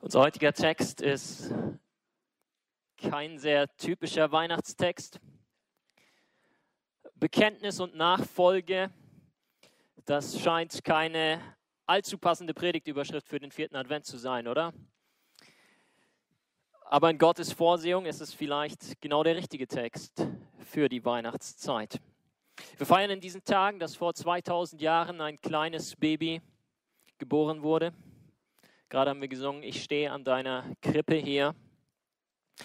Unser heutiger Text ist kein sehr typischer Weihnachtstext. Bekenntnis und Nachfolge, das scheint keine allzu passende Predigtüberschrift für den vierten Advent zu sein, oder? Aber in Gottes Vorsehung ist es vielleicht genau der richtige Text für die Weihnachtszeit. Wir feiern in diesen Tagen, dass vor 2000 Jahren ein kleines Baby geboren wurde. Gerade haben wir gesungen, ich stehe an deiner Krippe hier.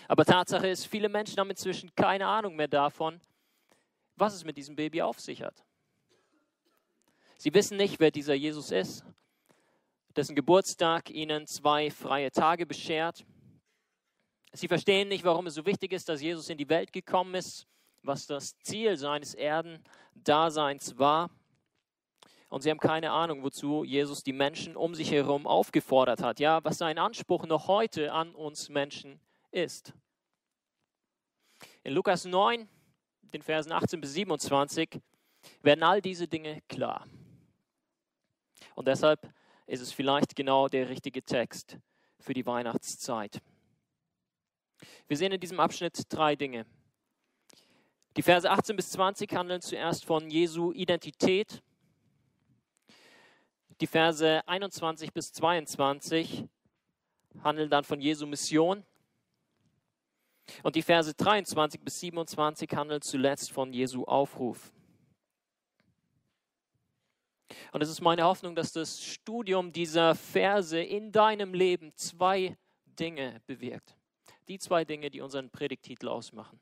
Aber Tatsache ist, viele Menschen haben inzwischen keine Ahnung mehr davon, was es mit diesem Baby auf sich hat. Sie wissen nicht, wer dieser Jesus ist, dessen Geburtstag ihnen zwei freie Tage beschert. Sie verstehen nicht, warum es so wichtig ist, dass Jesus in die Welt gekommen ist, was das Ziel seines Erdendaseins war. Und sie haben keine Ahnung, wozu Jesus die Menschen um sich herum aufgefordert hat. Ja, was sein Anspruch noch heute an uns Menschen ist. In Lukas 9, den Versen 18 bis 27, werden all diese Dinge klar. Und deshalb ist es vielleicht genau der richtige Text für die Weihnachtszeit. Wir sehen in diesem Abschnitt drei Dinge. Die Verse 18 bis 20 handeln zuerst von Jesu Identität die Verse 21 bis 22 handeln dann von Jesu Mission. Und die Verse 23 bis 27 handeln zuletzt von Jesu Aufruf. Und es ist meine Hoffnung, dass das Studium dieser Verse in deinem Leben zwei Dinge bewirkt. Die zwei Dinge, die unseren Predigtitel ausmachen.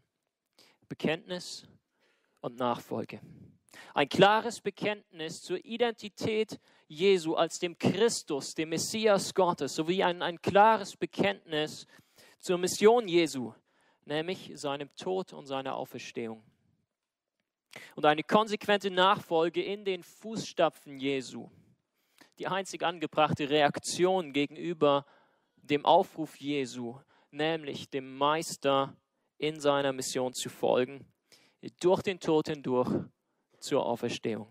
Bekenntnis und Nachfolge. Ein klares Bekenntnis zur Identität Jesu als dem Christus, dem Messias Gottes, sowie ein, ein klares Bekenntnis zur Mission Jesu, nämlich seinem Tod und seiner Auferstehung. Und eine konsequente Nachfolge in den Fußstapfen Jesu. Die einzig angebrachte Reaktion gegenüber dem Aufruf Jesu, nämlich dem Meister in seiner Mission zu folgen, durch den Tod hindurch zur Auferstehung.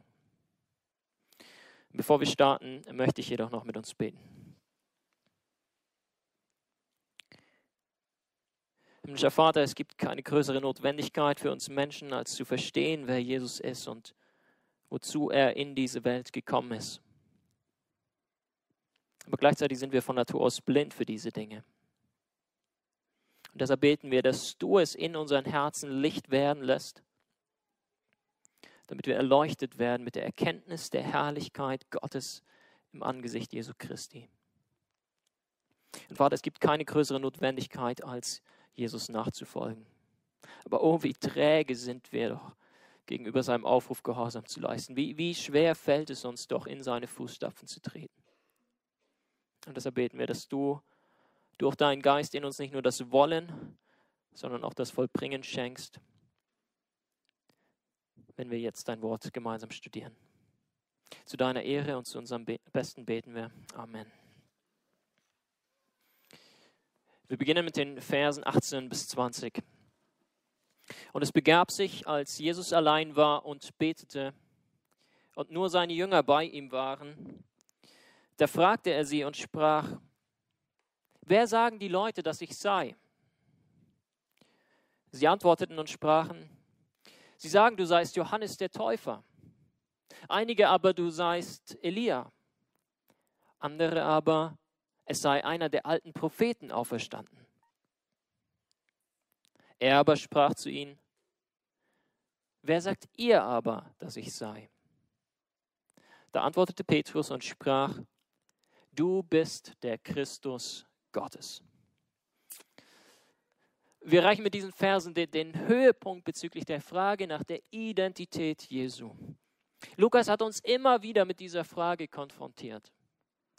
Bevor wir starten, möchte ich jedoch noch mit uns beten. Himmlischer Vater, es gibt keine größere Notwendigkeit für uns Menschen, als zu verstehen, wer Jesus ist und wozu er in diese Welt gekommen ist. Aber gleichzeitig sind wir von Natur aus blind für diese Dinge. Und deshalb beten wir, dass du es in unseren Herzen Licht werden lässt damit wir erleuchtet werden mit der Erkenntnis der Herrlichkeit Gottes im Angesicht Jesu Christi. Und Vater, es gibt keine größere Notwendigkeit, als Jesus nachzufolgen. Aber oh, wie träge sind wir doch gegenüber seinem Aufruf Gehorsam zu leisten. Wie, wie schwer fällt es uns doch, in seine Fußstapfen zu treten. Und deshalb beten wir, dass du durch deinen Geist in uns nicht nur das Wollen, sondern auch das Vollbringen schenkst wenn wir jetzt dein Wort gemeinsam studieren. Zu deiner Ehre und zu unserem Be Besten beten wir. Amen. Wir beginnen mit den Versen 18 bis 20. Und es begab sich, als Jesus allein war und betete und nur seine Jünger bei ihm waren, da fragte er sie und sprach, wer sagen die Leute, dass ich sei? Sie antworteten und sprachen, Sie sagen, du seist Johannes der Täufer. Einige aber, du seist Elia. Andere aber, es sei einer der alten Propheten auferstanden. Er aber sprach zu ihnen, wer sagt ihr aber, dass ich sei? Da antwortete Petrus und sprach, du bist der Christus Gottes. Wir erreichen mit diesen Versen den, den Höhepunkt bezüglich der Frage nach der Identität Jesu. Lukas hat uns immer wieder mit dieser Frage konfrontiert.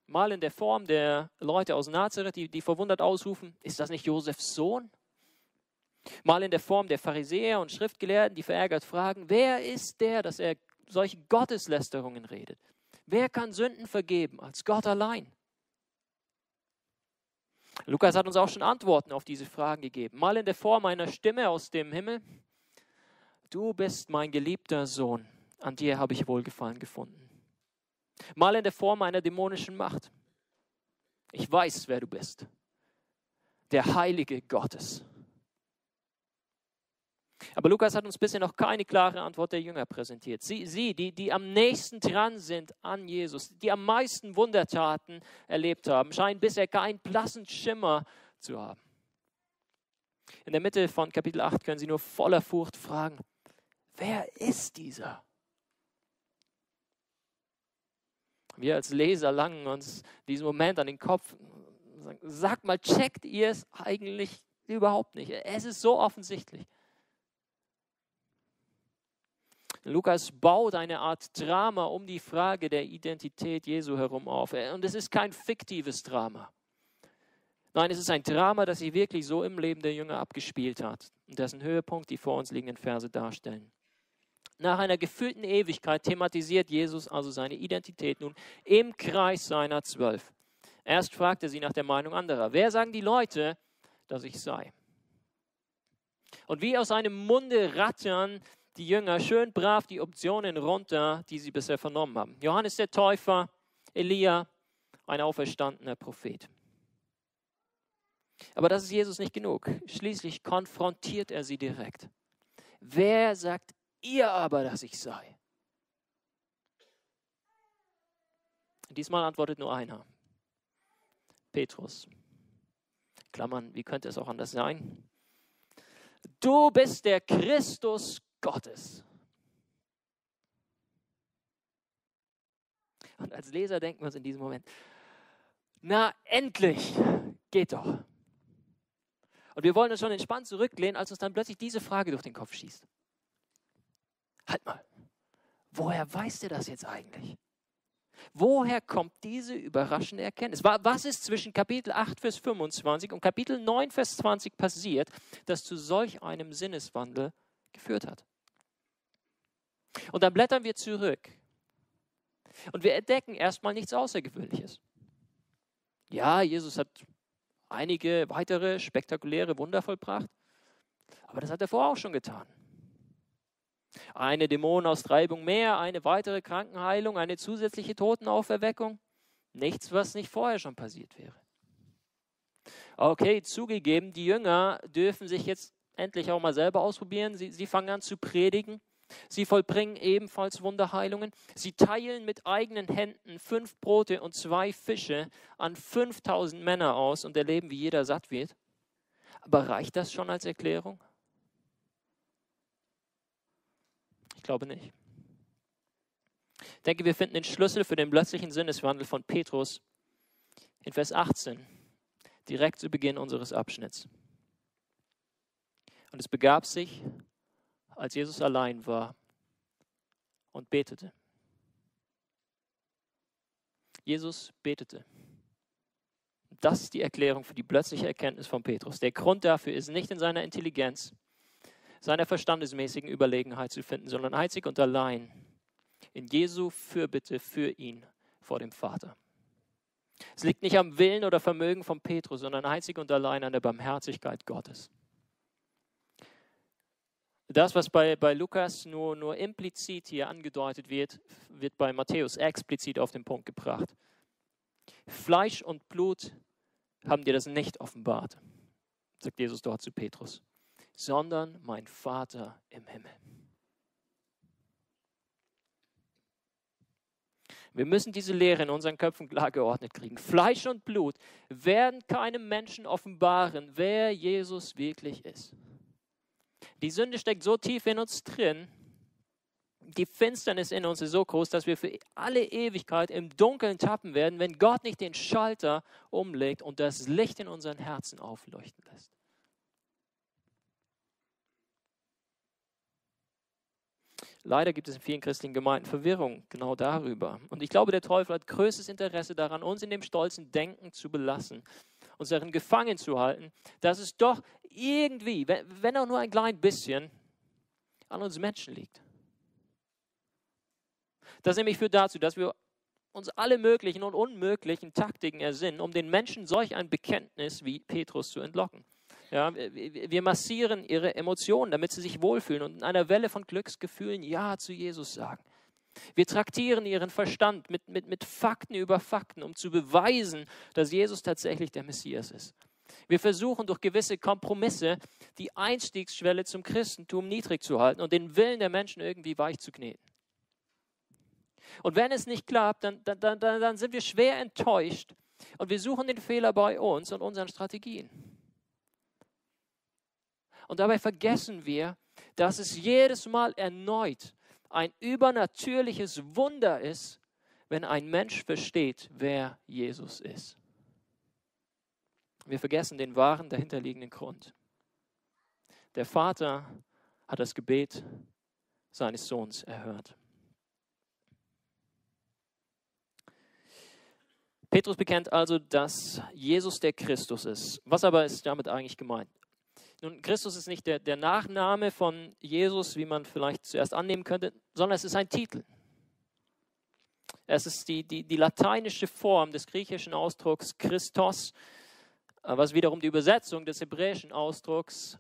Mal in der Form der Leute aus Nazareth, die, die verwundert ausrufen, ist das nicht Josefs Sohn? Mal in der Form der Pharisäer und Schriftgelehrten, die verärgert fragen, wer ist der, dass er solche Gotteslästerungen redet? Wer kann Sünden vergeben als Gott allein? Lukas hat uns auch schon Antworten auf diese Fragen gegeben. Mal in der Form einer Stimme aus dem Himmel. Du bist mein geliebter Sohn, an dir habe ich Wohlgefallen gefunden. Mal in der Form einer dämonischen Macht. Ich weiß, wer du bist. Der Heilige Gottes. Aber Lukas hat uns bisher noch keine klare Antwort der Jünger präsentiert. Sie, sie die, die am nächsten dran sind an Jesus, die am meisten Wundertaten erlebt haben, scheinen bisher keinen blassen Schimmer zu haben. In der Mitte von Kapitel 8 können sie nur voller Furcht fragen, wer ist dieser? Wir als Leser langen uns diesen Moment an den Kopf. Sagt mal, checkt ihr es eigentlich überhaupt nicht? Es ist so offensichtlich. Lukas baut eine Art Drama um die Frage der Identität Jesu herum auf. Und es ist kein fiktives Drama. Nein, es ist ein Drama, das sich wirklich so im Leben der Jünger abgespielt hat und dessen Höhepunkt die vor uns liegenden Verse darstellen. Nach einer gefühlten Ewigkeit thematisiert Jesus also seine Identität nun im Kreis seiner Zwölf. Erst fragt er sie nach der Meinung anderer. Wer sagen die Leute, dass ich sei? Und wie aus seinem Munde rattern die Jünger schön brav die Optionen runter, die sie bisher vernommen haben. Johannes der Täufer, Elia, ein auferstandener Prophet. Aber das ist Jesus nicht genug. Schließlich konfrontiert er sie direkt. Wer sagt ihr aber, dass ich sei? Diesmal antwortet nur einer. Petrus. Klammern, wie könnte es auch anders sein? Du bist der Christus Gottes. Und als Leser denken wir uns in diesem Moment, na endlich, geht doch. Und wir wollen uns schon entspannt zurücklehnen, als uns dann plötzlich diese Frage durch den Kopf schießt. Halt mal, woher weiß der das jetzt eigentlich? Woher kommt diese überraschende Erkenntnis? Was ist zwischen Kapitel 8, Vers 25 und Kapitel 9, Vers 20 passiert, das zu solch einem Sinneswandel geführt hat? Und dann blättern wir zurück. Und wir entdecken erstmal nichts Außergewöhnliches. Ja, Jesus hat einige weitere spektakuläre Wunder vollbracht, aber das hat er vorher auch schon getan. Eine Dämonenaustreibung mehr, eine weitere Krankenheilung, eine zusätzliche Totenauferweckung. Nichts, was nicht vorher schon passiert wäre. Okay, zugegeben, die Jünger dürfen sich jetzt endlich auch mal selber ausprobieren. Sie, sie fangen an zu predigen. Sie vollbringen ebenfalls Wunderheilungen. Sie teilen mit eigenen Händen fünf Brote und zwei Fische an 5000 Männer aus und erleben, wie jeder satt wird. Aber reicht das schon als Erklärung? Ich glaube nicht. Ich denke, wir finden den Schlüssel für den plötzlichen Sinneswandel von Petrus in Vers 18, direkt zu Beginn unseres Abschnitts. Und es begab sich, als Jesus allein war und betete. Jesus betete. Das ist die Erklärung für die plötzliche Erkenntnis von Petrus. Der Grund dafür ist nicht in seiner Intelligenz, seiner verstandesmäßigen Überlegenheit zu finden, sondern einzig und allein in Jesu Fürbitte für ihn vor dem Vater. Es liegt nicht am Willen oder Vermögen von Petrus, sondern einzig und allein an der Barmherzigkeit Gottes. Das, was bei, bei Lukas nur, nur implizit hier angedeutet wird, wird bei Matthäus explizit auf den Punkt gebracht. Fleisch und Blut haben dir das nicht offenbart, sagt Jesus dort zu Petrus, sondern mein Vater im Himmel. Wir müssen diese Lehre in unseren Köpfen klar geordnet kriegen. Fleisch und Blut werden keinem Menschen offenbaren, wer Jesus wirklich ist. Die Sünde steckt so tief in uns drin, die Finsternis in uns ist so groß, dass wir für alle Ewigkeit im Dunkeln tappen werden, wenn Gott nicht den Schalter umlegt und das Licht in unseren Herzen aufleuchten lässt. Leider gibt es in vielen christlichen Gemeinden Verwirrung genau darüber. Und ich glaube, der Teufel hat größtes Interesse daran, uns in dem stolzen Denken zu belassen, uns darin gefangen zu halten, dass es doch irgendwie, wenn auch nur ein klein bisschen, an uns Menschen liegt. Das nämlich führt dazu, dass wir uns alle möglichen und unmöglichen Taktiken ersinnen, um den Menschen solch ein Bekenntnis wie Petrus zu entlocken. Ja, wir massieren ihre Emotionen, damit sie sich wohlfühlen und in einer Welle von Glücksgefühlen Ja zu Jesus sagen. Wir traktieren ihren Verstand mit, mit, mit Fakten über Fakten, um zu beweisen, dass Jesus tatsächlich der Messias ist. Wir versuchen durch gewisse Kompromisse die Einstiegsschwelle zum Christentum niedrig zu halten und den Willen der Menschen irgendwie weich zu kneten. Und wenn es nicht klappt, dann, dann, dann, dann sind wir schwer enttäuscht und wir suchen den Fehler bei uns und unseren Strategien. Und dabei vergessen wir, dass es jedes Mal erneut ein übernatürliches Wunder ist, wenn ein Mensch versteht, wer Jesus ist. Wir vergessen den wahren dahinterliegenden Grund. Der Vater hat das Gebet seines Sohns erhört. Petrus bekennt also, dass Jesus der Christus ist. Was aber ist damit eigentlich gemeint? Nun, Christus ist nicht der, der Nachname von Jesus, wie man vielleicht zuerst annehmen könnte, sondern es ist ein Titel. Es ist die, die, die lateinische Form des griechischen Ausdrucks Christos, was wiederum die Übersetzung des hebräischen Ausdrucks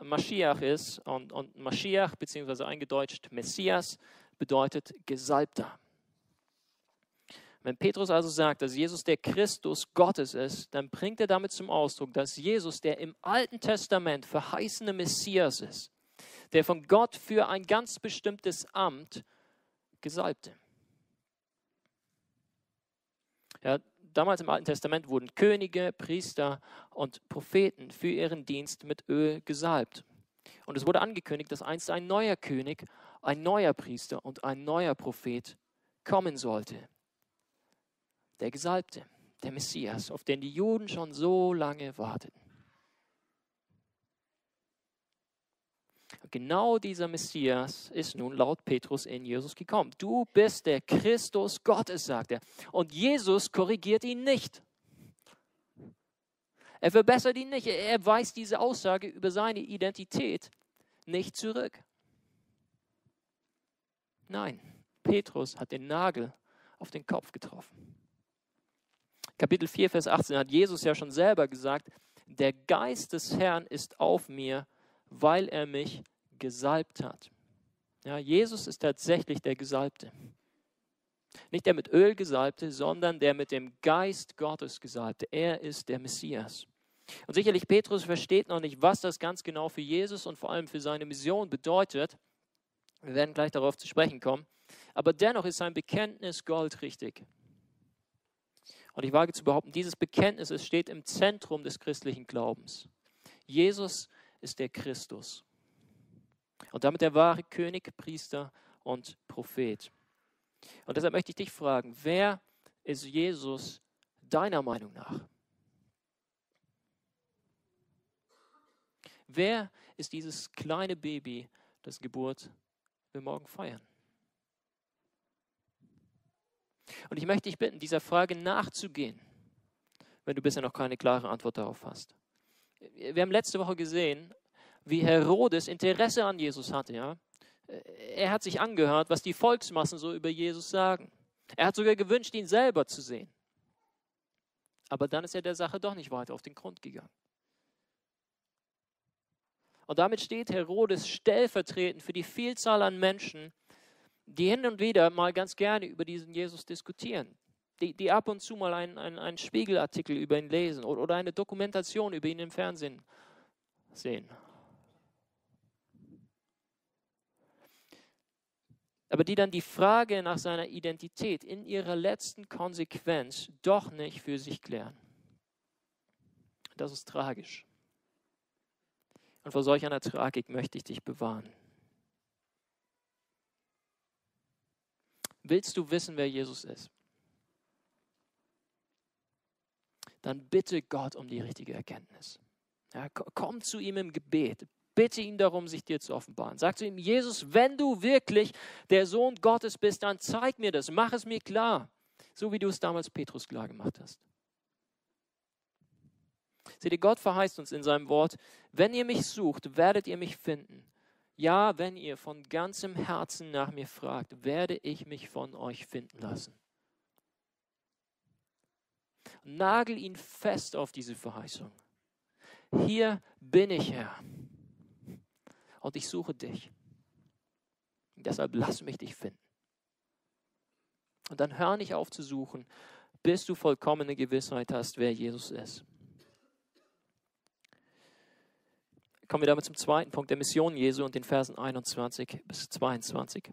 Mashiach ist. Und, und Mashiach, beziehungsweise eingedeutscht Messias, bedeutet Gesalbter. Wenn Petrus also sagt, dass Jesus der Christus Gottes ist, dann bringt er damit zum Ausdruck, dass Jesus der im Alten Testament verheißene Messias ist, der von Gott für ein ganz bestimmtes Amt gesalbte. Ja, damals im Alten Testament wurden Könige, Priester und Propheten für ihren Dienst mit Öl gesalbt. Und es wurde angekündigt, dass einst ein neuer König, ein neuer Priester und ein neuer Prophet kommen sollte der Gesalbte, der Messias, auf den die Juden schon so lange warteten. Genau dieser Messias ist nun laut Petrus in Jesus gekommen. Du bist der Christus Gottes, sagt er. Und Jesus korrigiert ihn nicht. Er verbessert ihn nicht. Er weist diese Aussage über seine Identität nicht zurück. Nein, Petrus hat den Nagel auf den Kopf getroffen. Kapitel 4, Vers 18 hat Jesus ja schon selber gesagt, der Geist des Herrn ist auf mir, weil er mich gesalbt hat. Ja, Jesus ist tatsächlich der Gesalbte. Nicht der mit Öl gesalbte, sondern der mit dem Geist Gottes gesalbte. Er ist der Messias. Und sicherlich Petrus versteht noch nicht, was das ganz genau für Jesus und vor allem für seine Mission bedeutet. Wir werden gleich darauf zu sprechen kommen. Aber dennoch ist sein Bekenntnis goldrichtig. Und ich wage zu behaupten, dieses Bekenntnis steht im Zentrum des christlichen Glaubens. Jesus ist der Christus. Und damit der wahre König, Priester und Prophet. Und deshalb möchte ich dich fragen, wer ist Jesus deiner Meinung nach? Wer ist dieses kleine Baby, das Geburt wir morgen feiern? Und ich möchte dich bitten, dieser Frage nachzugehen, wenn du bisher noch keine klare Antwort darauf hast. Wir haben letzte Woche gesehen, wie Herodes Interesse an Jesus hatte. Ja? Er hat sich angehört, was die Volksmassen so über Jesus sagen. Er hat sogar gewünscht, ihn selber zu sehen. Aber dann ist er der Sache doch nicht weiter auf den Grund gegangen. Und damit steht Herodes stellvertretend für die Vielzahl an Menschen, die hin und wieder mal ganz gerne über diesen Jesus diskutieren, die, die ab und zu mal einen, einen, einen Spiegelartikel über ihn lesen oder, oder eine Dokumentation über ihn im Fernsehen sehen. Aber die dann die Frage nach seiner Identität in ihrer letzten Konsequenz doch nicht für sich klären. Das ist tragisch. Und vor solch einer Tragik möchte ich dich bewahren. Willst du wissen, wer Jesus ist? Dann bitte Gott um die richtige Erkenntnis. Ja, komm zu ihm im Gebet. Bitte ihn darum, sich dir zu offenbaren. Sag zu ihm, Jesus, wenn du wirklich der Sohn Gottes bist, dann zeig mir das, mach es mir klar, so wie du es damals Petrus klar gemacht hast. Seht ihr, Gott verheißt uns in seinem Wort, wenn ihr mich sucht, werdet ihr mich finden. Ja, wenn ihr von ganzem Herzen nach mir fragt, werde ich mich von euch finden lassen. Nagel ihn fest auf diese Verheißung. Hier bin ich, Herr. Und ich suche dich. deshalb lass mich dich finden. Und dann hör nicht auf zu suchen, bis du vollkommene Gewissheit hast, wer Jesus ist. Kommen wir damit zum zweiten Punkt der Mission Jesu und den Versen 21 bis 22.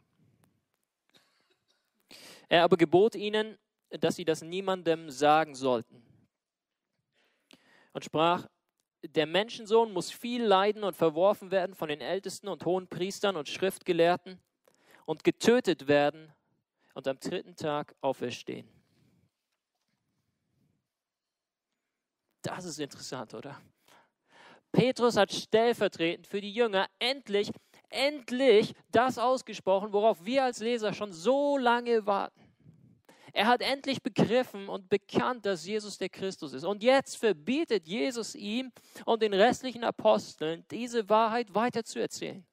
Er aber gebot ihnen, dass sie das niemandem sagen sollten. Und sprach, der Menschensohn muss viel leiden und verworfen werden von den Ältesten und hohen Priestern und Schriftgelehrten und getötet werden und am dritten Tag auferstehen. Das ist interessant, oder? Petrus hat stellvertretend für die Jünger endlich, endlich das ausgesprochen, worauf wir als Leser schon so lange warten. Er hat endlich begriffen und bekannt, dass Jesus der Christus ist. Und jetzt verbietet Jesus ihm und den restlichen Aposteln, diese Wahrheit weiterzuerzählen.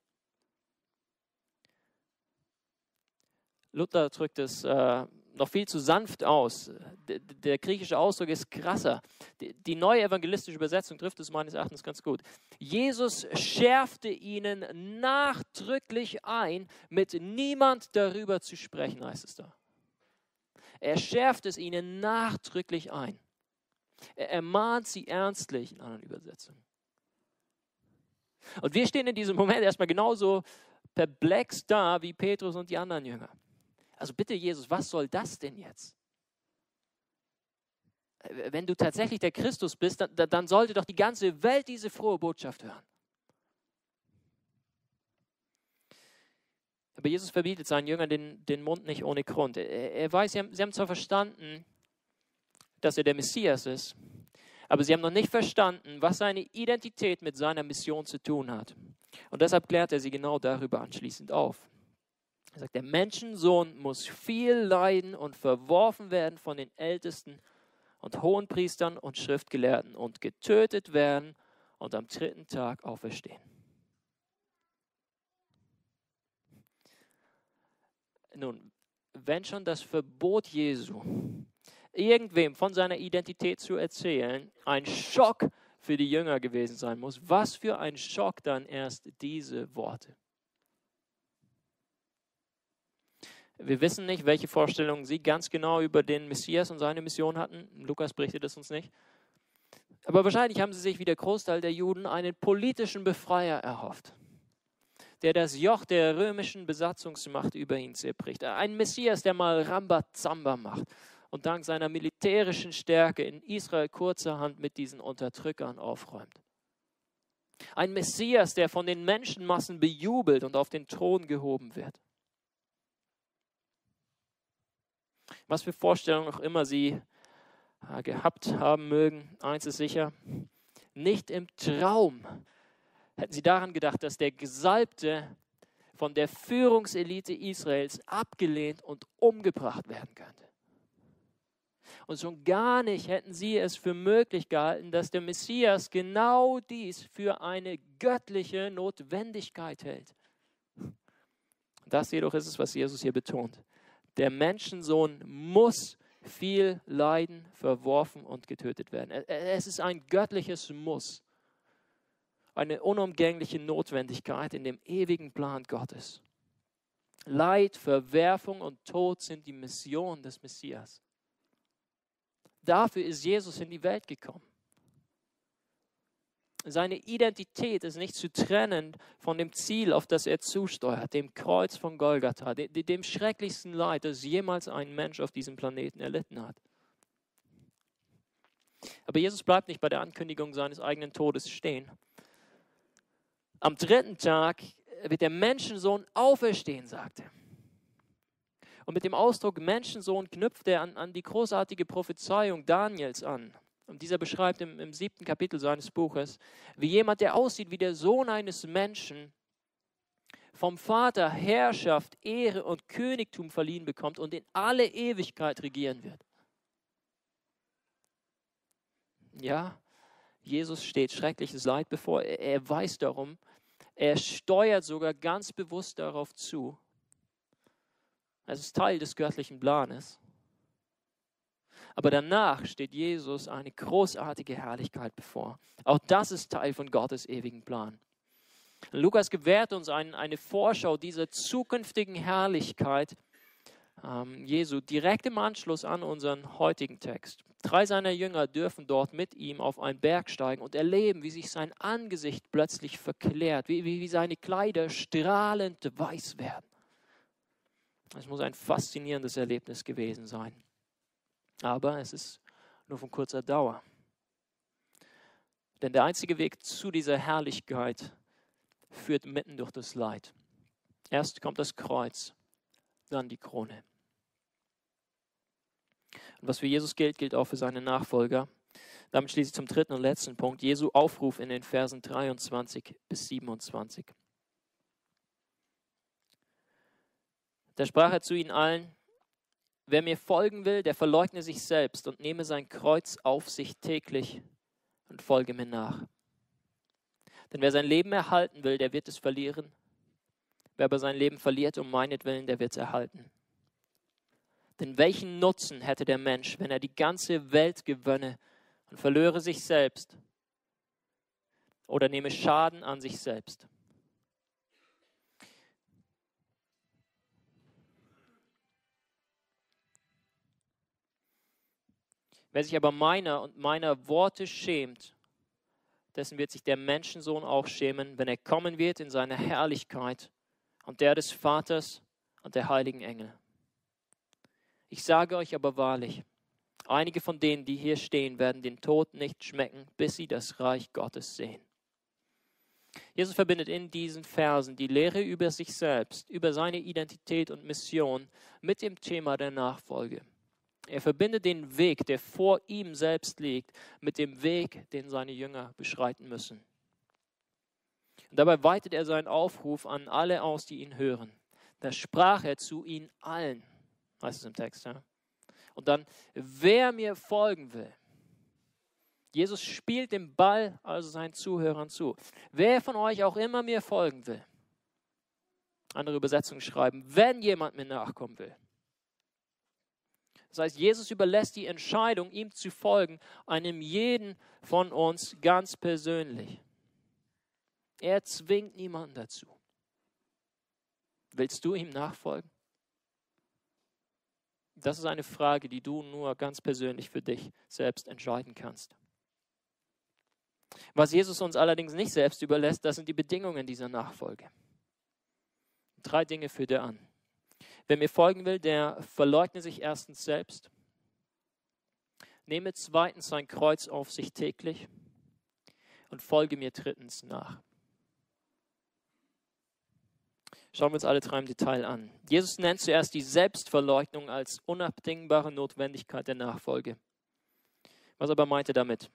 Luther drückt es äh, noch viel zu sanft aus. Der, der griechische Ausdruck ist krasser. Die, die, neue evangelistische Übersetzung trifft es meines Erachtens ganz gut. Jesus schärfte ihnen nachdrücklich ein, mit niemand darüber zu sprechen, heißt es da. Er schärft es ihnen nachdrücklich ein. Er ermahnt sie ernstlich in anderen Übersetzungen. Und wir stehen in diesem Moment erstmal genauso perplex da wie Petrus und die anderen Jünger. Also bitte, Jesus, was soll das denn jetzt? Wenn du tatsächlich der Christus bist, dann, dann sollte doch die ganze Welt diese frohe Botschaft hören. Aber Jesus verbietet seinen Jüngern den, den Mund nicht ohne Grund. Er, er weiß, sie haben, sie haben zwar verstanden, dass er der Messias ist, aber sie haben noch nicht verstanden, was seine Identität mit seiner Mission zu tun hat. Und deshalb klärt er sie genau darüber anschließend auf. Er sagt, der Menschensohn muss viel leiden und verworfen werden von den Ältesten und Hohenpriestern und Schriftgelehrten und getötet werden und am dritten Tag auferstehen. Nun, wenn schon das Verbot Jesu, irgendwem von seiner Identität zu erzählen, ein Schock für die Jünger gewesen sein muss, was für ein Schock dann erst diese Worte. Wir wissen nicht, welche Vorstellungen sie ganz genau über den Messias und seine Mission hatten. Lukas berichtet es uns nicht. Aber wahrscheinlich haben sie sich wie der Großteil der Juden einen politischen Befreier erhofft, der das Joch der römischen Besatzungsmacht über ihn zerbricht. Ein Messias, der mal Rambazamba macht und dank seiner militärischen Stärke in Israel kurzerhand mit diesen Unterdrückern aufräumt. Ein Messias, der von den Menschenmassen bejubelt und auf den Thron gehoben wird. was für Vorstellungen auch immer sie äh, gehabt haben mögen, eins ist sicher, nicht im Traum hätten sie daran gedacht, dass der Gesalbte von der Führungselite Israels abgelehnt und umgebracht werden könnte. Und schon gar nicht hätten sie es für möglich gehalten, dass der Messias genau dies für eine göttliche Notwendigkeit hält. Das jedoch ist es, was Jesus hier betont der Menschensohn muss viel leiden, verworfen und getötet werden. Es ist ein göttliches Muss, eine unumgängliche Notwendigkeit in dem ewigen Plan Gottes. Leid, Verwerfung und Tod sind die Mission des Messias. Dafür ist Jesus in die Welt gekommen. Seine Identität ist nicht zu trennen von dem Ziel, auf das er zusteuert, dem Kreuz von Golgatha, dem schrecklichsten Leid, das jemals ein Mensch auf diesem Planeten erlitten hat. Aber Jesus bleibt nicht bei der Ankündigung seines eigenen Todes stehen. Am dritten Tag wird der Menschensohn auferstehen, sagt er. Und mit dem Ausdruck Menschensohn knüpft er an, an die großartige Prophezeiung Daniels an. Und dieser beschreibt im, im siebten Kapitel seines Buches, wie jemand, der aussieht wie der Sohn eines Menschen, vom Vater Herrschaft, Ehre und Königtum verliehen bekommt und in alle Ewigkeit regieren wird. Ja, Jesus steht schreckliches Leid bevor. Er, er weiß darum. Er steuert sogar ganz bewusst darauf zu. Es ist Teil des göttlichen Planes. Aber danach steht Jesus eine großartige Herrlichkeit bevor. Auch das ist Teil von Gottes ewigen Plan. Lukas gewährt uns ein, eine Vorschau dieser zukünftigen Herrlichkeit ähm, Jesu direkt im Anschluss an unseren heutigen Text. Drei seiner Jünger dürfen dort mit ihm auf einen Berg steigen und erleben, wie sich sein Angesicht plötzlich verklärt, wie, wie, wie seine Kleider strahlend weiß werden. Es muss ein faszinierendes Erlebnis gewesen sein. Aber es ist nur von kurzer Dauer. Denn der einzige Weg zu dieser Herrlichkeit führt mitten durch das Leid. Erst kommt das Kreuz, dann die Krone. Und was für Jesus gilt, gilt auch für seine Nachfolger. Damit schließe ich zum dritten und letzten Punkt, Jesu Aufruf in den Versen 23 bis 27. Da sprach er zu ihnen allen, wer mir folgen will, der verleugne sich selbst und nehme sein Kreuz auf sich täglich und folge mir nach. Denn wer sein Leben erhalten will, der wird es verlieren. Wer aber sein Leben verliert um meinetwillen, der wird es erhalten. Denn welchen Nutzen hätte der Mensch, wenn er die ganze Welt gewönne und verlöre sich selbst oder nehme Schaden an sich selbst? Wer sich aber meiner und meiner Worte schämt, dessen wird sich der Menschensohn auch schämen, wenn er kommen wird in seiner Herrlichkeit und der des Vaters und der heiligen Engel. Ich sage euch aber wahrlich, einige von denen, die hier stehen, werden den Tod nicht schmecken, bis sie das Reich Gottes sehen. Jesus verbindet in diesen Versen die Lehre über sich selbst, über seine Identität und Mission mit dem Thema der Nachfolge. Er verbindet den Weg, der vor ihm selbst liegt, mit dem Weg, den seine Jünger beschreiten müssen. Und dabei weitet er seinen Aufruf an alle aus, die ihn hören. Da sprach er zu ihnen allen heißt es im Text. Ja? Und dann, wer mir folgen will, Jesus spielt den Ball also seinen Zuhörern zu. Wer von euch auch immer mir folgen will, andere Übersetzungen schreiben, wenn jemand mir nachkommen will. Das heißt, Jesus überlässt die Entscheidung, ihm zu folgen, einem jeden von uns ganz persönlich. Er zwingt niemanden dazu. Willst du ihm nachfolgen? Das ist eine Frage, die du nur ganz persönlich für dich selbst entscheiden kannst. Was Jesus uns allerdings nicht selbst überlässt, das sind die Bedingungen dieser Nachfolge. Drei Dinge führt er an. Wer mir folgen will, der verleugne sich erstens selbst, nehme zweitens sein Kreuz auf sich täglich und folge mir drittens nach. Schauen wir uns alle drei im Detail an. Jesus nennt zuerst die Selbstverleugnung als unabdingbare Notwendigkeit der Nachfolge. Was aber meint er damit?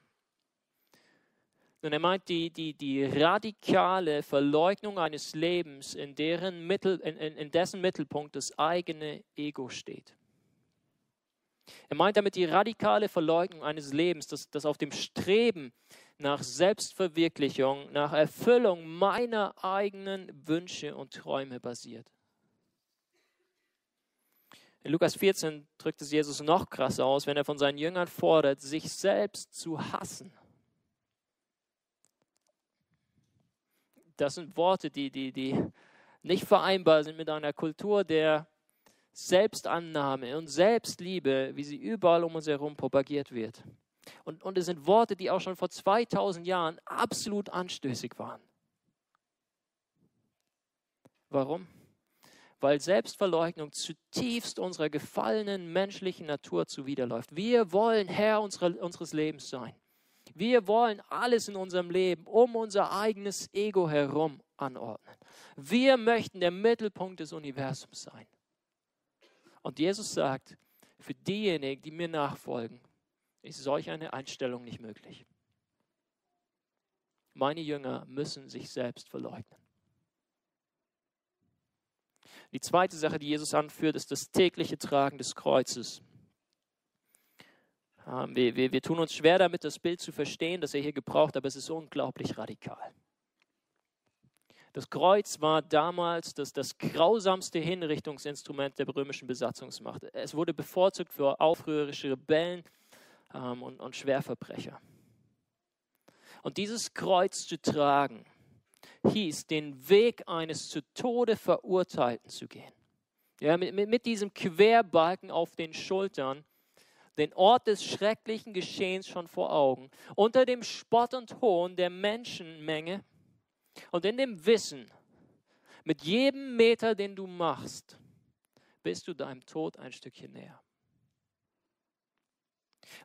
Nun, er meint die, die, die radikale Verleugnung eines Lebens, in, deren Mittel, in, in, dessen Mittelpunkt das eigene Ego steht. Er meint damit die radikale Verleugnung eines Lebens, das, das auf dem Streben nach Selbstverwirklichung, nach Erfüllung meiner eigenen Wünsche und Träume basiert. In Lukas 14 drückt es Jesus noch krasser aus, wenn er von seinen Jüngern fordert, sich selbst zu hassen. Das sind Worte, die, die, die nicht vereinbar sind mit einer Kultur der Selbstannahme und Selbstliebe, wie sie überall um uns herum propagiert wird. Und, und es sind Worte, die auch schon vor 2000 Jahren absolut anstößig waren. Warum? Weil Selbstverleugnung zutiefst unserer gefallenen menschlichen Natur zuwiderläuft. Wir wollen Herr unserer, unseres Lebens sein. Wir wollen alles in unserem Leben um unser eigenes Ego herum anordnen. Wir möchten der Mittelpunkt des Universums sein. Und Jesus sagt, für diejenigen, die mir nachfolgen, ist solch eine Einstellung nicht möglich. Meine Jünger müssen sich selbst verleugnen. Die zweite Sache, die Jesus anführt, ist das tägliche Tragen des Kreuzes. Wir, wir, wir tun uns schwer damit, das Bild zu verstehen, das er hier gebraucht, aber es ist unglaublich radikal. Das Kreuz war damals das, das grausamste Hinrichtungsinstrument der römischen Besatzungsmacht. Es wurde bevorzugt für aufrührerische Rebellen, ähm, und, und Schwerverbrecher. Und dieses Kreuz zu tragen, hieß, den Weg eines zu Tode Verurteilten zu gehen. Ja, mit, mit, mit diesem Querbalken auf den Schultern, den Ort des schrecklichen Geschehens schon vor Augen, unter dem Spott und Hohn der Menschenmenge und in dem Wissen, mit jedem Meter, den du machst, bist du deinem Tod ein Stückchen näher.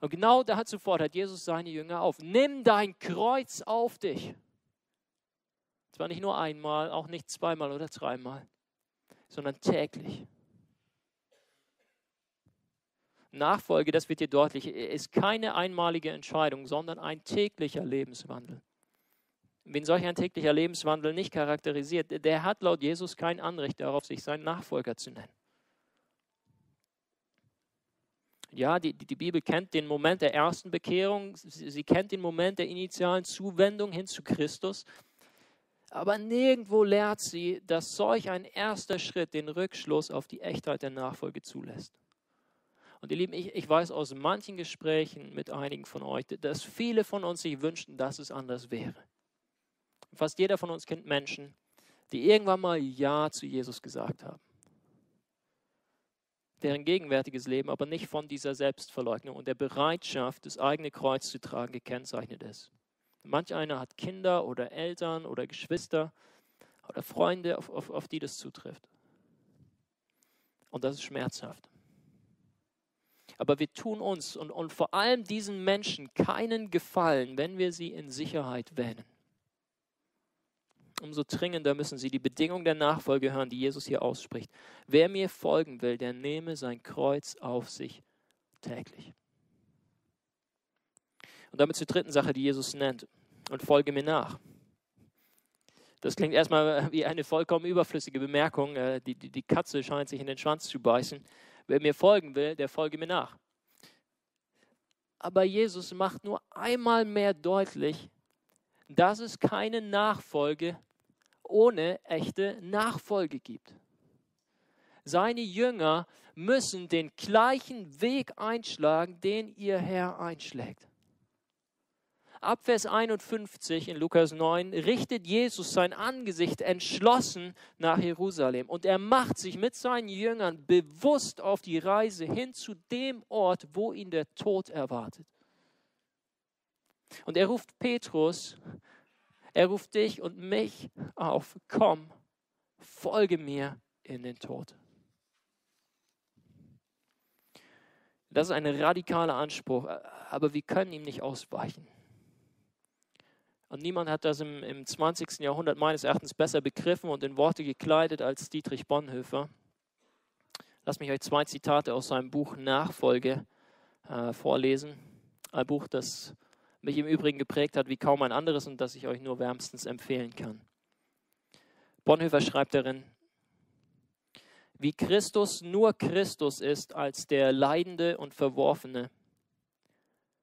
Und genau dazu fordert Jesus seine Jünger auf. Nimm dein Kreuz auf dich. Zwar nicht nur einmal, auch nicht zweimal oder dreimal, sondern täglich. Nachfolge, das wird hier deutlich, ist keine einmalige Entscheidung, sondern ein täglicher Lebenswandel. Wen solch ein täglicher Lebenswandel nicht charakterisiert, der hat laut Jesus kein Anrecht darauf, sich seinen Nachfolger zu nennen. Ja, die, die Bibel kennt den Moment der ersten Bekehrung, sie, sie kennt den Moment der initialen Zuwendung hin zu Christus, aber nirgendwo lehrt sie, dass solch ein erster Schritt den Rückschluss auf die Echtheit der Nachfolge zulässt. Und ihr Lieben, ich, ich weiß aus manchen Gesprächen mit einigen von euch, dass viele von uns sich wünschten, dass es anders wäre. Fast jeder von uns kennt Menschen, die irgendwann mal Ja zu Jesus gesagt haben. Deren gegenwärtiges Leben aber nicht von dieser Selbstverleugnung und der Bereitschaft, das eigene Kreuz zu tragen, gekennzeichnet ist. Manch einer hat Kinder oder Eltern oder Geschwister oder Freunde, auf, auf, auf die das zutrifft. Und das ist schmerzhaft. Aber wir tun uns und, und vor allem diesen Menschen keinen Gefallen, wenn wir sie in Sicherheit wähnen. Umso dringender müssen sie die Bedingungen der Nachfolge hören, die Jesus hier ausspricht. Wer mir folgen will, der nehme sein Kreuz auf sich täglich. Und damit zur dritten Sache, die Jesus nennt. Und folge mir nach. Das klingt erstmal wie eine vollkommen überflüssige Bemerkung. Äh, die, die, die Katze scheint sich in den Schwanz zu beißen. Wer mir folgen will, der folge mir nach. Aber Jesus macht nur einmal mehr deutlich, dass es keine Nachfolge ohne echte Nachfolge gibt. Seine Jünger müssen den gleichen Weg einschlagen, den ihr Herr einschlägt. Ab Vers 51 in Lukas 9 richtet Jesus sein Angesicht entschlossen nach Jerusalem und er macht sich mit seinen Jüngern bewusst auf die Reise hin zu dem Ort, wo ihn der Tod erwartet. Und er ruft Petrus, er ruft dich und mich auf, komm, folge mir in den Tod. Das ist ein radikaler Anspruch, aber wir können ihm nicht ausweichen. Und niemand hat das im, im 20. Jahrhundert meines Erachtens besser begriffen und in Worte gekleidet als Dietrich Bonhoeffer. Lass mich euch zwei Zitate aus seinem Buch Nachfolge äh, vorlesen. Ein Buch, das mich im Übrigen geprägt hat wie kaum ein anderes und das ich euch nur wärmstens empfehlen kann. Bonhoeffer schreibt darin, wie Christus nur Christus ist als der Leidende und Verworfene,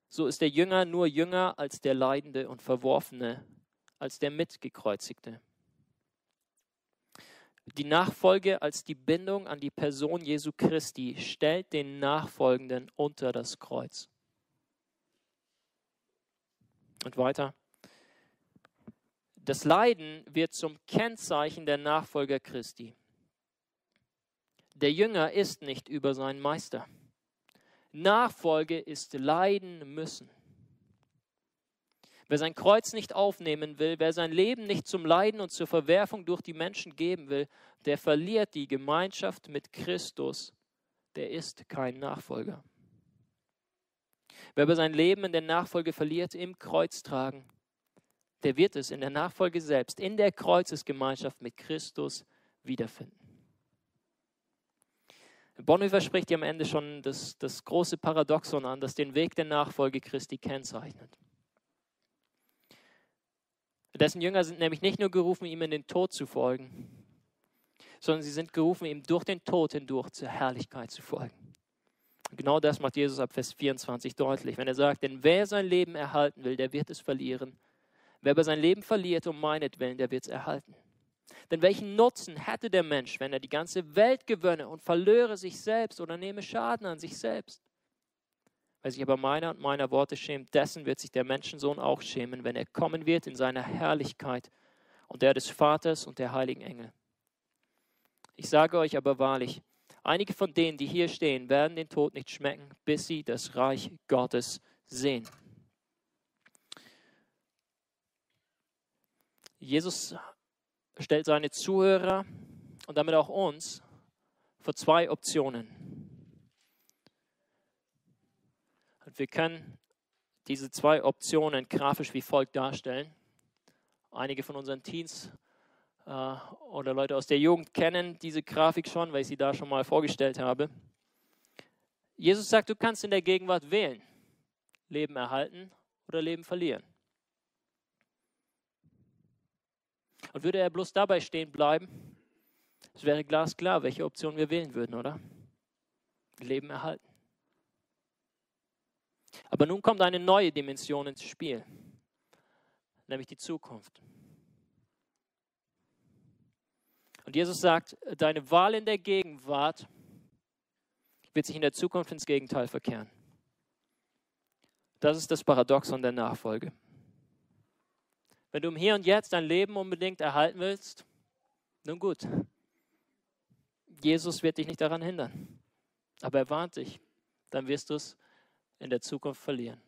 so ist der Jünger nur Jünger als der Leidende und Verworfene, als der Mitgekreuzigte. Die Nachfolge als die Bindung an die Person Jesu Christi stellt den Nachfolgenden unter das Kreuz. Und weiter. Das Leiden wird zum Kennzeichen der Nachfolger Christi. Der Jünger ist nicht über seinen Meister. Nachfolge ist leiden müssen. Wer sein Kreuz nicht aufnehmen will, wer sein Leben nicht zum Leiden und zur Verwerfung durch die Menschen geben will, der verliert die Gemeinschaft mit Christus, der ist kein Nachfolger. Wer aber sein Leben in der Nachfolge verliert, im Kreuz tragen, der wird es in der Nachfolge selbst, in der Kreuzesgemeinschaft mit Christus wiederfinden. Bonhoeffer spricht hier am Ende schon das, das große Paradoxon an, das den Weg der Nachfolge Christi kennzeichnet. Dessen Jünger sind nämlich nicht nur gerufen, ihm in den Tod zu folgen, sondern sie sind gerufen, ihm durch den Tod hindurch zur Herrlichkeit zu folgen. Genau das macht Jesus ab Vers 24 deutlich, wenn er sagt, denn wer sein Leben erhalten will, der wird es verlieren. Wer aber sein Leben verliert um meinetwillen, der wird es erhalten. Denn welchen Nutzen hätte der Mensch, wenn er die ganze Welt gewönne und verlöre sich selbst oder nehme Schaden an sich selbst? Wer sich aber meiner und meiner Worte schämt, dessen wird sich der Menschensohn auch schämen, wenn er kommen wird in seiner Herrlichkeit und der des Vaters und der heiligen Engel. Ich sage euch aber wahrlich, Einige von denen, die hier stehen, werden den Tod nicht schmecken, bis sie das Reich Gottes sehen. Jesus stellt seine Zuhörer und damit auch uns vor zwei Optionen. Und wir können diese zwei Optionen grafisch wie folgt darstellen. Einige von unseren äh, oder Leute aus der Jugend kennen diese Grafik schon, weil ich sie da schon mal vorgestellt habe. Jesus sagt, du kannst in der Gegenwart wählen. Leben erhalten oder Leben verlieren. Und würde er bloß dabei stehen bleiben, es wäre glasklar, welche Option wir wählen würden, oder? Leben erhalten. Aber nun kommt eine neue Dimension ins Spiel, nämlich die Zukunft. Und Jesus sagt, deine Wahl in der Gegenwart wird sich in der Zukunft ins Gegenteil verkehren. Das ist das Paradoxon der Nachfolge. Wenn du im Hier und Jetzt dein Leben unbedingt erhalten willst, nun gut. Jesus wird dich nicht daran hindern. Aber er warnt dich, dann wirst du es in der Zukunft verlieren.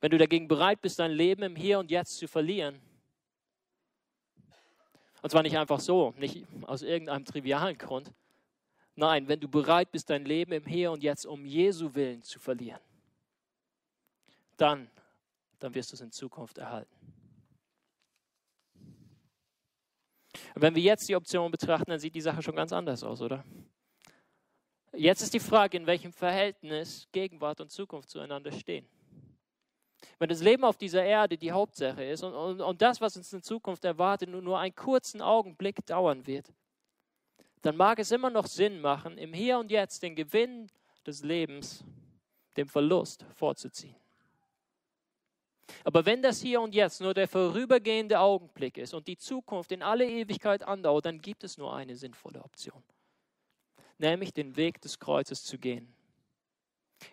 Wenn du dagegen bereit bist, dein Leben im Hier und Jetzt zu verlieren, und zwar nicht einfach so, nicht aus irgendeinem trivialen Grund, nein, wenn du bereit bist, dein Leben im Hier und Jetzt um Jesu willen zu verlieren, dann, dann wirst du es in Zukunft erhalten. Und wenn wir jetzt die Option betrachten, dann sieht die Sache schon ganz anders aus, oder? Jetzt ist die Frage, in welchem Verhältnis Gegenwart und Zukunft zueinander stehen. Wenn das Leben auf dieser Erde die Hauptsache ist und, und, und das, was uns in Zukunft erwartet, nur, nur einen kurzen Augenblick dauern wird, dann mag es immer noch Sinn machen, im Hier und Jetzt den Gewinn des Lebens dem Verlust vorzuziehen. Aber wenn das Hier und Jetzt nur der vorübergehende Augenblick ist und die Zukunft in alle Ewigkeit andauert, dann gibt es nur eine sinnvolle Option nämlich den Weg des Kreuzes zu gehen,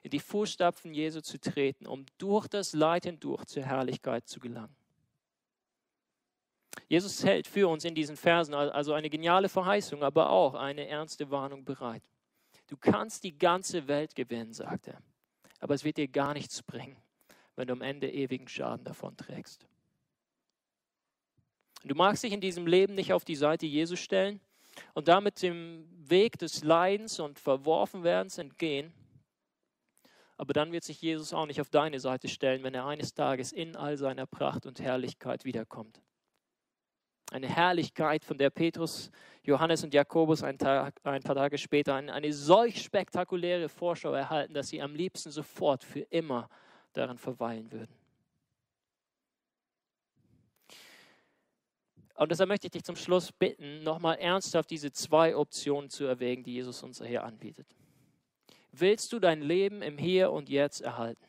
in die Fußstapfen Jesu zu treten, um durch das Leid hindurch zur Herrlichkeit zu gelangen. Jesus hält für uns in diesen Versen also eine geniale Verheißung, aber auch eine ernste Warnung bereit. Du kannst die ganze Welt gewinnen, sagt er, aber es wird dir gar nichts bringen, wenn du am Ende ewigen Schaden davon trägst. Du magst dich in diesem Leben nicht auf die Seite Jesu stellen, und damit dem Weg des Leidens und Verworfenwerdens entgehen. Aber dann wird sich Jesus auch nicht auf deine Seite stellen, wenn er eines Tages in all seiner Pracht und Herrlichkeit wiederkommt. Eine Herrlichkeit, von der Petrus, Johannes und Jakobus ein, Tag, ein paar Tage später eine, eine solch spektakuläre Vorschau erhalten, dass sie am liebsten sofort für immer darin verweilen würden. Und deshalb möchte ich dich zum Schluss bitten, nochmal ernsthaft diese zwei Optionen zu erwägen, die Jesus uns hier anbietet. Willst du dein Leben im Hier und Jetzt erhalten?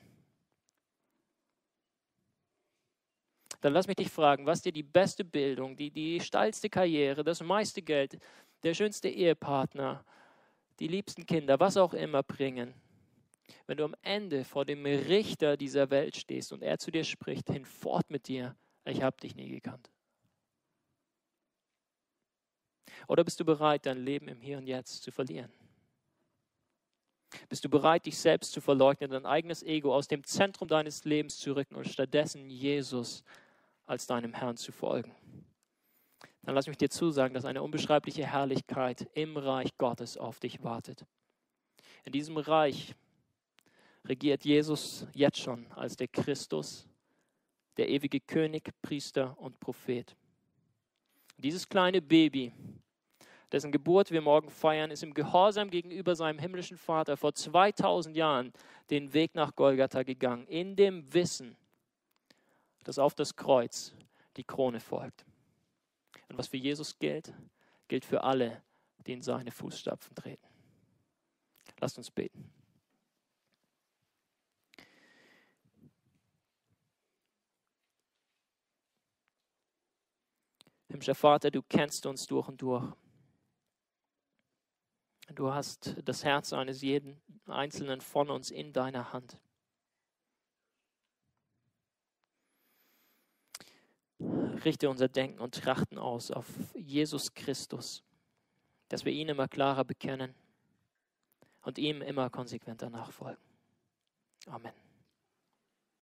Dann lass mich dich fragen, was dir die beste Bildung, die, die steilste Karriere, das meiste Geld, der schönste Ehepartner, die liebsten Kinder, was auch immer bringen, wenn du am Ende vor dem Richter dieser Welt stehst und er zu dir spricht, hinfort mit dir, ich habe dich nie gekannt. Oder bist du bereit, dein Leben im Hier und Jetzt zu verlieren? Bist du bereit, dich selbst zu verleugnen, dein eigenes Ego aus dem Zentrum deines Lebens zu rücken und stattdessen Jesus als deinem Herrn zu folgen? Dann lass mich dir zusagen, dass eine unbeschreibliche Herrlichkeit im Reich Gottes auf dich wartet. In diesem Reich regiert Jesus jetzt schon als der Christus, der ewige König, Priester und Prophet. Dieses kleine Baby dessen Geburt wir morgen feiern, ist im Gehorsam gegenüber seinem himmlischen Vater vor 2000 Jahren den Weg nach Golgatha gegangen, in dem Wissen, dass auf das Kreuz die Krone folgt. Und was für Jesus gilt, gilt für alle, die in seine Fußstapfen treten. Lasst uns beten. Himmlischer Vater, du kennst uns durch und durch. Du hast das Herz eines jeden Einzelnen von uns in deiner Hand. Richte unser Denken und Trachten aus auf Jesus Christus, dass wir ihn immer klarer bekennen und ihm immer konsequenter nachfolgen. Amen.